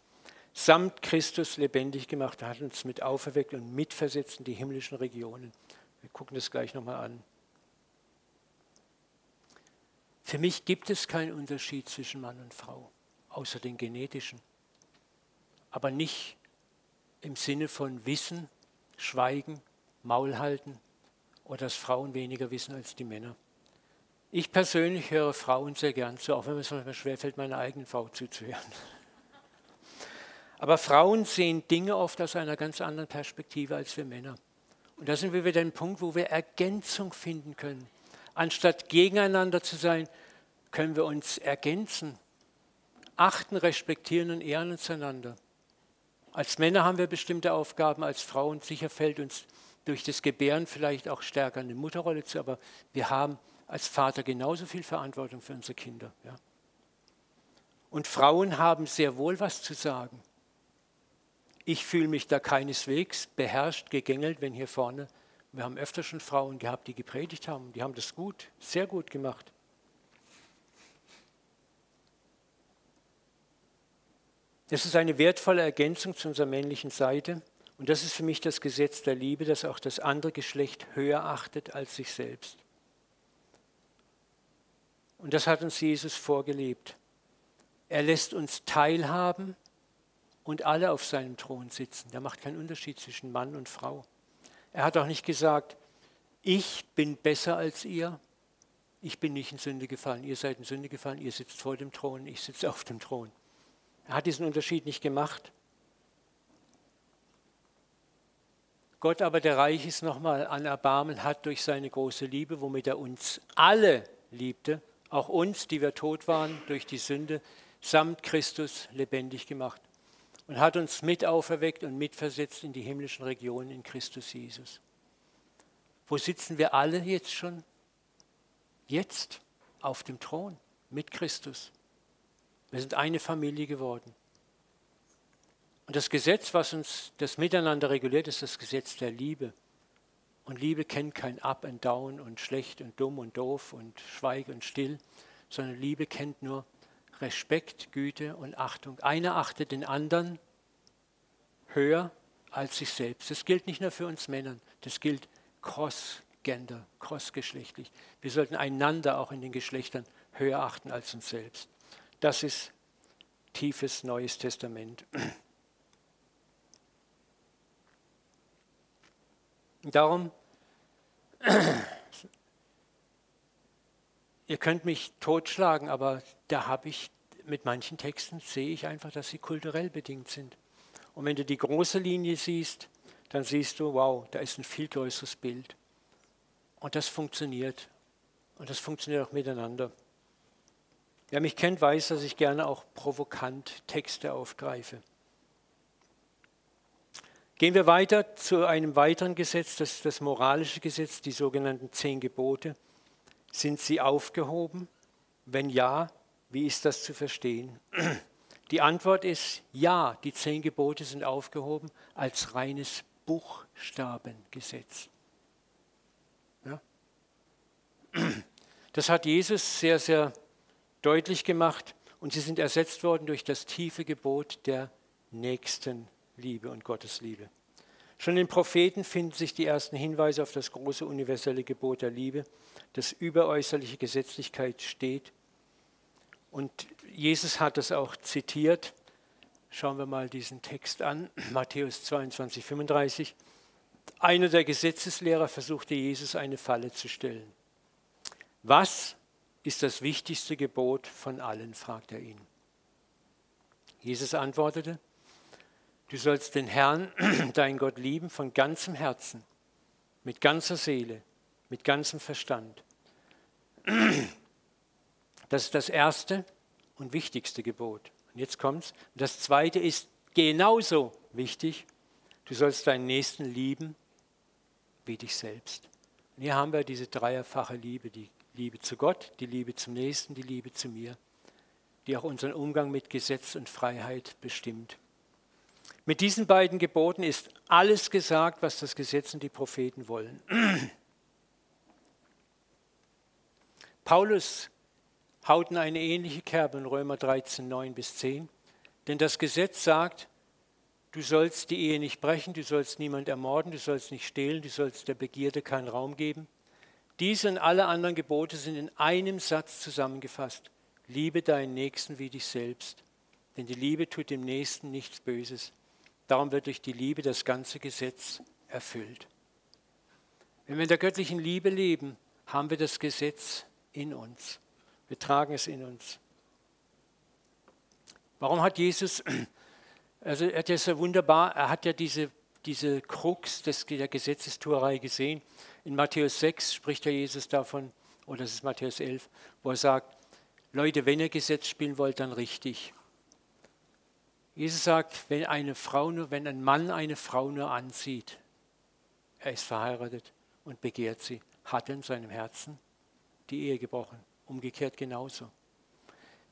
samt Christus lebendig gemacht, hat uns mit auferweckt und mitversetzt in die himmlischen Regionen. Wir gucken das gleich nochmal an. Für mich gibt es keinen Unterschied zwischen Mann und Frau, außer den genetischen. Aber nicht im Sinne von Wissen, Schweigen, Maul halten oder dass Frauen weniger wissen als die Männer. Ich persönlich höre Frauen sehr gern zu, auch wenn es mir schwerfällt, meiner eigenen Frau zuzuhören. *laughs* Aber Frauen sehen Dinge oft aus einer ganz anderen Perspektive als wir Männer. Und da sind wir wieder ein Punkt, wo wir Ergänzung finden können. Anstatt gegeneinander zu sein, können wir uns ergänzen, achten, respektieren und ehren uns einander. Als Männer haben wir bestimmte Aufgaben, als Frauen sicher fällt uns durch das Gebären vielleicht auch stärker eine Mutterrolle zu, aber wir haben als Vater genauso viel Verantwortung für unsere Kinder. Ja. Und Frauen haben sehr wohl was zu sagen. Ich fühle mich da keineswegs beherrscht, gegängelt, wenn hier vorne, wir haben öfter schon Frauen gehabt, die gepredigt haben, die haben das gut, sehr gut gemacht. Es ist eine wertvolle Ergänzung zu unserer männlichen Seite und das ist für mich das Gesetz der Liebe, das auch das andere Geschlecht höher achtet als sich selbst. Und das hat uns Jesus vorgelebt. Er lässt uns teilhaben und alle auf seinem Thron sitzen. Der macht keinen Unterschied zwischen Mann und Frau. Er hat auch nicht gesagt, ich bin besser als ihr, ich bin nicht in Sünde gefallen, ihr seid in Sünde gefallen, ihr sitzt vor dem Thron, ich sitze auf dem Thron. Er hat diesen Unterschied nicht gemacht. Gott aber, der reich ist nochmal an Erbarmen, hat durch seine große Liebe, womit er uns alle liebte, auch uns, die wir tot waren durch die Sünde, samt Christus lebendig gemacht und hat uns mit auferweckt und mitversetzt in die himmlischen Regionen in Christus Jesus. Wo sitzen wir alle jetzt schon? Jetzt auf dem Thron mit Christus. Wir sind eine Familie geworden. Und das Gesetz, was uns das Miteinander reguliert, ist das Gesetz der Liebe. Und Liebe kennt kein Up and Down und schlecht und dumm und doof und schweig und still, sondern Liebe kennt nur Respekt, Güte und Achtung. Einer achtet den anderen höher als sich selbst. Das gilt nicht nur für uns Männern, das gilt cross-gender, cross-geschlechtlich. Wir sollten einander auch in den Geschlechtern höher achten als uns selbst. Das ist tiefes Neues Testament. Darum, *clears throat* ihr könnt mich totschlagen, aber da habe ich mit manchen Texten sehe ich einfach, dass sie kulturell bedingt sind. Und wenn du die große Linie siehst, dann siehst du, wow, da ist ein viel größeres Bild. Und das funktioniert. Und das funktioniert auch miteinander. Wer mich kennt, weiß, dass ich gerne auch provokant Texte aufgreife. Gehen wir weiter zu einem weiteren Gesetz, das ist das moralische Gesetz, die sogenannten zehn Gebote. Sind sie aufgehoben? Wenn ja, wie ist das zu verstehen? Die Antwort ist ja, die zehn Gebote sind aufgehoben als reines Buchstabengesetz. Ja? Das hat Jesus sehr, sehr deutlich gemacht und sie sind ersetzt worden durch das tiefe Gebot der nächsten Liebe und Gottesliebe. Schon in den Propheten finden sich die ersten Hinweise auf das große universelle Gebot der Liebe, das über äußerliche Gesetzlichkeit steht. Und Jesus hat es auch zitiert. Schauen wir mal diesen Text an, *clears throat* Matthäus 22, 35. Einer der Gesetzeslehrer versuchte Jesus eine Falle zu stellen. Was ist das wichtigste Gebot von allen? fragt er ihn. Jesus antwortete, du sollst den Herrn, *clears throat* dein Gott, lieben von ganzem Herzen, mit ganzer Seele, mit ganzem Verstand. *clears throat* Das ist das erste und wichtigste Gebot. Und jetzt kommt's. Das zweite ist genauso wichtig. Du sollst deinen Nächsten lieben wie dich selbst. Und hier haben wir diese dreierfache Liebe, die Liebe zu Gott, die Liebe zum Nächsten, die Liebe zu mir, die auch unseren Umgang mit Gesetz und Freiheit bestimmt. Mit diesen beiden Geboten ist alles gesagt, was das Gesetz und die Propheten wollen. *clears throat* Paulus haut in eine ähnliche Kerbe in Römer 13, 9 bis 10. Denn das Gesetz sagt, du sollst die Ehe nicht brechen, du sollst niemand ermorden, du sollst nicht stehlen, du sollst der Begierde keinen Raum geben. Diese und alle anderen Gebote sind in einem Satz zusammengefasst. Liebe deinen Nächsten wie dich selbst. Denn die Liebe tut dem Nächsten nichts Böses. Darum wird durch die Liebe das ganze Gesetz erfüllt. Wenn wir in der göttlichen Liebe leben, haben wir das Gesetz in uns. Wir tragen es in uns. Warum hat Jesus, *clears throat* also er hat ja so wunderbar, er hat ja diese, diese Krux des, der Gesetzestuerei gesehen. In Matthäus 6 spricht ja Jesus davon, oder das ist Matthäus 11, wo er sagt, Leute, wenn ihr Gesetz spielen wollt, dann richtig. Jesus sagt, wenn eine Frau nur, wenn ein Mann eine Frau nur ansieht, er ist verheiratet und begehrt sie, hat in seinem Herzen die Ehe gebrochen. Umgekehrt genauso.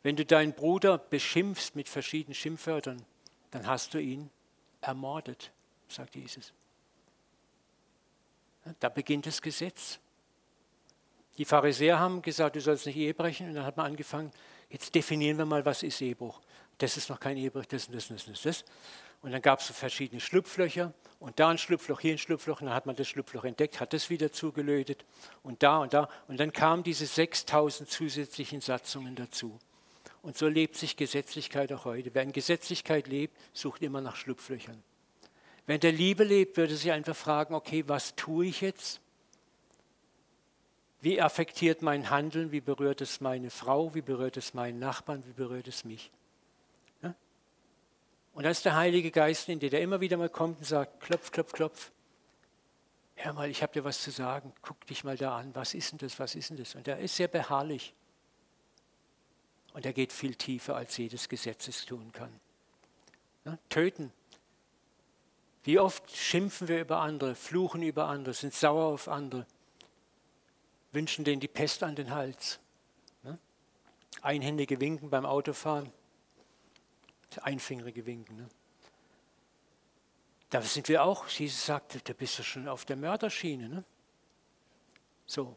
Wenn du deinen Bruder beschimpfst mit verschiedenen Schimpfwörtern, dann hast du ihn ermordet, sagt Jesus. Da beginnt das Gesetz. Die Pharisäer haben gesagt, du sollst nicht Ehe brechen. Und dann hat man angefangen, jetzt definieren wir mal, was ist Ehebruch. Das ist noch kein Ehebruch, das und das und das und das. Und dann gab es so verschiedene Schlupflöcher und da ein Schlupfloch, hier ein Schlupfloch. Und dann hat man das Schlupfloch entdeckt, hat das wieder zugelötet und da und da. Und dann kamen diese 6000 zusätzlichen Satzungen dazu. Und so lebt sich Gesetzlichkeit auch heute. Wer in Gesetzlichkeit lebt, sucht immer nach Schlupflöchern. Wer in der Liebe lebt, würde sich einfach fragen, okay, was tue ich jetzt? Wie affektiert mein Handeln? Wie berührt es meine Frau? Wie berührt es meinen Nachbarn? Wie berührt es mich? Und da ist der Heilige Geist in dir, der immer wieder mal kommt und sagt, klopf, klopf, klopf. Hör mal, ich habe dir was zu sagen. Guck dich mal da an. Was ist denn das? Was ist denn das? Und er ist sehr beharrlich. Und er geht viel tiefer, als jedes Gesetz es tun kann. Ja, töten. Wie oft schimpfen wir über andere, fluchen über andere, sind sauer auf andere, wünschen denen die Pest an den Hals. Ja? Einhändige Winken beim Autofahren einfingerige Winken. Ne? Da sind wir auch, Jesus sagte, da bist du schon auf der Mörderschiene. Ne? So.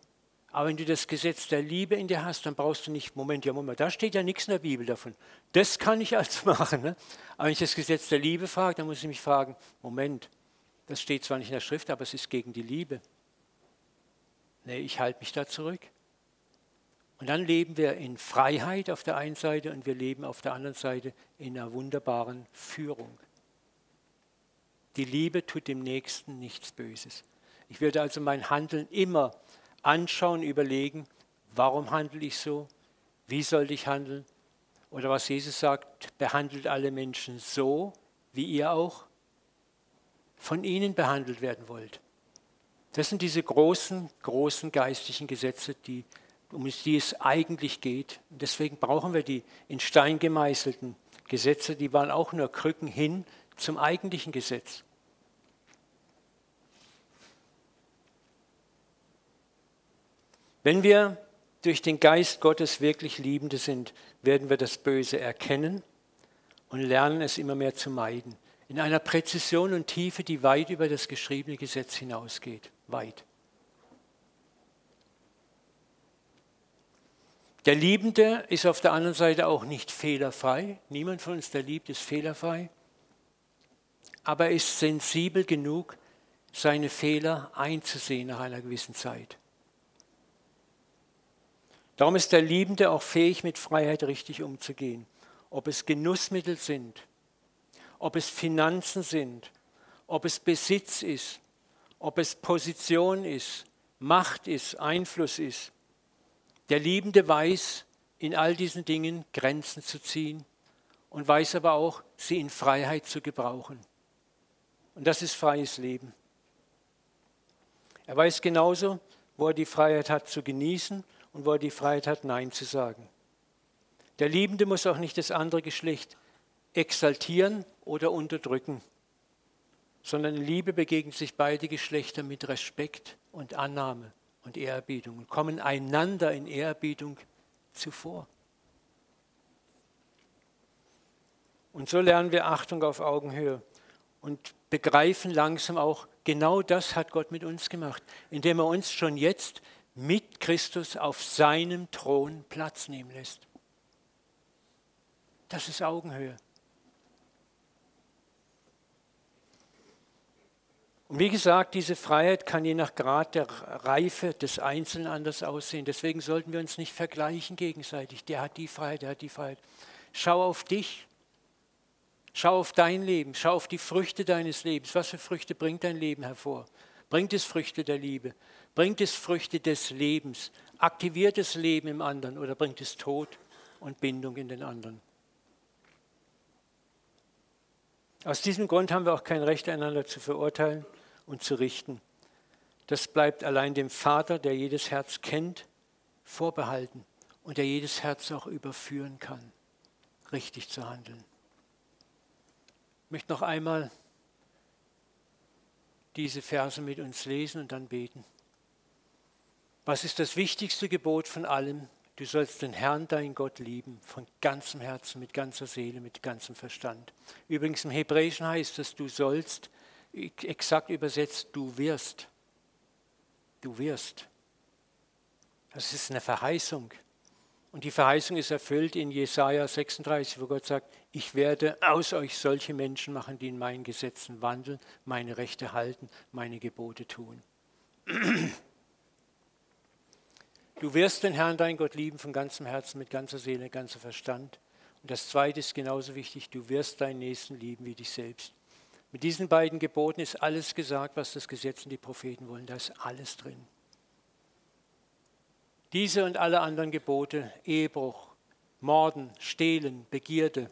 Aber wenn du das Gesetz der Liebe in dir hast, dann brauchst du nicht, Moment, ja, Moment, da steht ja nichts in der Bibel davon. Das kann ich also *laughs* machen. Ne? Aber wenn ich das Gesetz der Liebe frage, dann muss ich mich fragen, Moment, das steht zwar nicht in der Schrift, aber es ist gegen die Liebe. Nee, ich halte mich da zurück. Und dann leben wir in Freiheit auf der einen Seite und wir leben auf der anderen Seite in einer wunderbaren Führung. Die Liebe tut dem Nächsten nichts Böses. Ich würde also mein Handeln immer anschauen, überlegen, warum handle ich so? Wie sollte ich handeln? Oder was Jesus sagt, behandelt alle Menschen so, wie ihr auch von ihnen behandelt werden wollt. Das sind diese großen, großen geistlichen Gesetze, die um die es eigentlich geht. Deswegen brauchen wir die in Stein gemeißelten Gesetze, die waren auch nur Krücken hin zum eigentlichen Gesetz. Wenn wir durch den Geist Gottes wirklich Liebende sind, werden wir das Böse erkennen und lernen es immer mehr zu meiden. In einer Präzision und Tiefe, die weit über das geschriebene Gesetz hinausgeht. Weit. Der Liebende ist auf der anderen Seite auch nicht fehlerfrei. Niemand von uns, der liebt, ist fehlerfrei. Aber er ist sensibel genug, seine Fehler einzusehen nach einer gewissen Zeit. Darum ist der Liebende auch fähig, mit Freiheit richtig umzugehen. Ob es Genussmittel sind, ob es Finanzen sind, ob es Besitz ist, ob es Position ist, Macht ist, Einfluss ist Der Liebende weiß, in all diesen Dingen Grenzen zu ziehen und weiß aber auch, sie in Freiheit zu gebrauchen. Und das ist freies Leben. Er weiß genauso, wo er die Freiheit hat zu genießen und wo er die Freiheit hat, Nein zu sagen. Der Liebende muss auch nicht das andere Geschlecht exaltieren oder unterdrücken, sondern in Liebe begegnen sich beide Geschlechter mit Respekt und Annahme und Ehrerbietung und kommen einander in Ehrerbietung zuvor. Und so lernen wir Achtung auf Augenhöhe und begreifen langsam auch, genau das hat Gott mit uns gemacht, indem er uns schon jetzt mit Christus auf seinem Thron Platz nehmen lässt. Das ist Augenhöhe. Und wie gesagt, diese Freiheit kann je nach Grad der Reife des Einzelnen anders aussehen. Deswegen sollten wir uns nicht vergleichen gegenseitig. Der hat die Freiheit, der hat die Freiheit. Schau auf dich. Schau auf dein Leben. Schau auf die Früchte deines Lebens. Was für Früchte bringt dein Leben hervor? Bringt es Früchte der Liebe? Bringt es Früchte des Lebens? Aktiviert es Leben im anderen oder bringt es Tod und Bindung in den anderen? Aus diesem Grund haben wir auch kein Recht, einander zu verurteilen und zu richten. Das bleibt allein dem Vater, der jedes Herz kennt, vorbehalten und der jedes Herz auch überführen kann, richtig zu handeln. Ich möchte noch einmal diese Verse mit uns lesen und dann beten. Was ist das wichtigste Gebot von allem? Du sollst den Herrn, dein Gott, lieben, von ganzem Herzen, mit ganzer Seele, mit ganzem Verstand. Übrigens im Hebräischen heißt es, du sollst, exakt übersetzt, du wirst. Du wirst. Das ist eine Verheißung. Und die Verheißung ist erfüllt in Jesaja 36, wo Gott sagt: Ich werde aus euch solche Menschen machen, die in meinen Gesetzen wandeln, meine Rechte halten, meine Gebote tun. *clears throat* Du wirst den Herrn, dein Gott, lieben von ganzem Herzen, mit ganzer Seele, ganzer Verstand. Und das Zweite ist genauso wichtig, du wirst deinen Nächsten lieben wie dich selbst. Mit diesen beiden Geboten ist alles gesagt, was das Gesetz und die Propheten wollen. Da ist alles drin. Diese und alle anderen Gebote, Ehebruch, Morden, Stehlen, Begierde,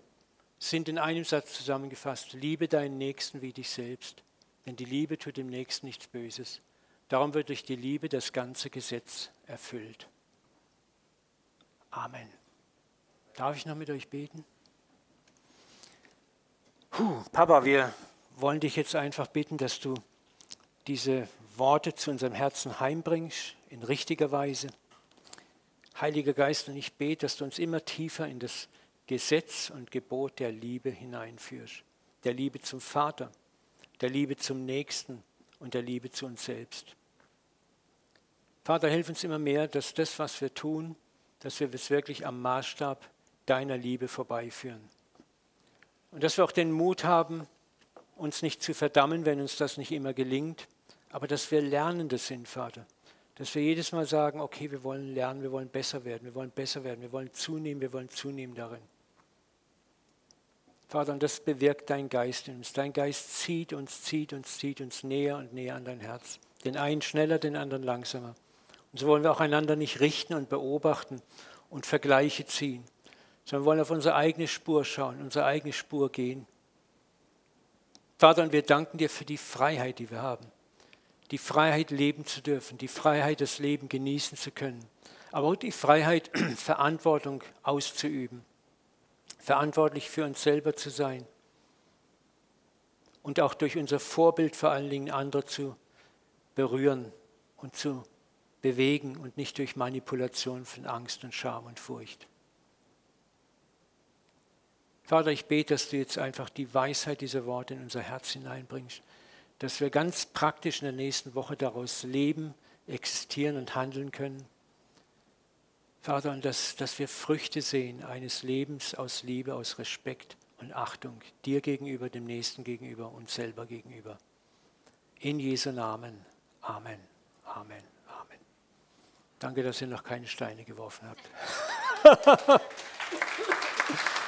sind in einem Satz zusammengefasst. Liebe deinen Nächsten wie dich selbst. Denn die Liebe tut dem Nächsten nichts Böses. Darum wird durch die Liebe das ganze Gesetz erfüllt. Amen. Darf ich noch mit euch beten? Puh, Papa, wir wollen dich jetzt einfach bitten, dass du diese Worte zu unserem Herzen heimbringst, in richtiger Weise. Heiliger Geist, und ich bete, dass du uns immer tiefer in das Gesetz und Gebot der Liebe hineinführst. Der Liebe zum Vater, der Liebe zum Nächsten, und der Liebe zu uns selbst. Vater, hilf uns immer mehr, dass das, was wir tun, dass wir es wirklich am Maßstab deiner Liebe vorbeiführen. Und dass wir auch den Mut haben, uns nicht zu verdammen, wenn uns das nicht immer gelingt, aber dass wir Lernende sind, Vater. Dass wir jedes Mal sagen, okay, wir wollen lernen, wir wollen besser werden, wir wollen besser werden, wir wollen zunehmen, wir wollen zunehmen darin. Vater, und das bewirkt dein Geist in uns. Dein Geist zieht uns, zieht uns, zieht uns näher und näher an dein Herz. Den einen schneller, den anderen langsamer. Und so wollen wir auch einander nicht richten und beobachten und Vergleiche ziehen, sondern wollen auf unsere eigene Spur schauen, unsere eigene Spur gehen. Vater, und wir danken dir für die Freiheit, die wir haben. Die Freiheit, leben zu dürfen, die Freiheit, das Leben genießen zu können, aber auch die Freiheit, *clears throat* Verantwortung auszuüben verantwortlich für uns selber zu sein und auch durch unser Vorbild vor allen Dingen andere zu berühren und zu bewegen und nicht durch Manipulation von Angst und Scham und Furcht. Vater, ich bete, dass du jetzt einfach die Weisheit dieser Worte in unser Herz hineinbringst, dass wir ganz praktisch in der nächsten Woche daraus leben, existieren und handeln können Vater, und dass, dass wir Früchte sehen eines Lebens aus Liebe, aus Respekt und Achtung dir gegenüber, dem Nächsten gegenüber, uns selber gegenüber. In Jesu Namen. Amen. Amen. Amen. Danke, dass ihr noch keine Steine geworfen habt. *laughs*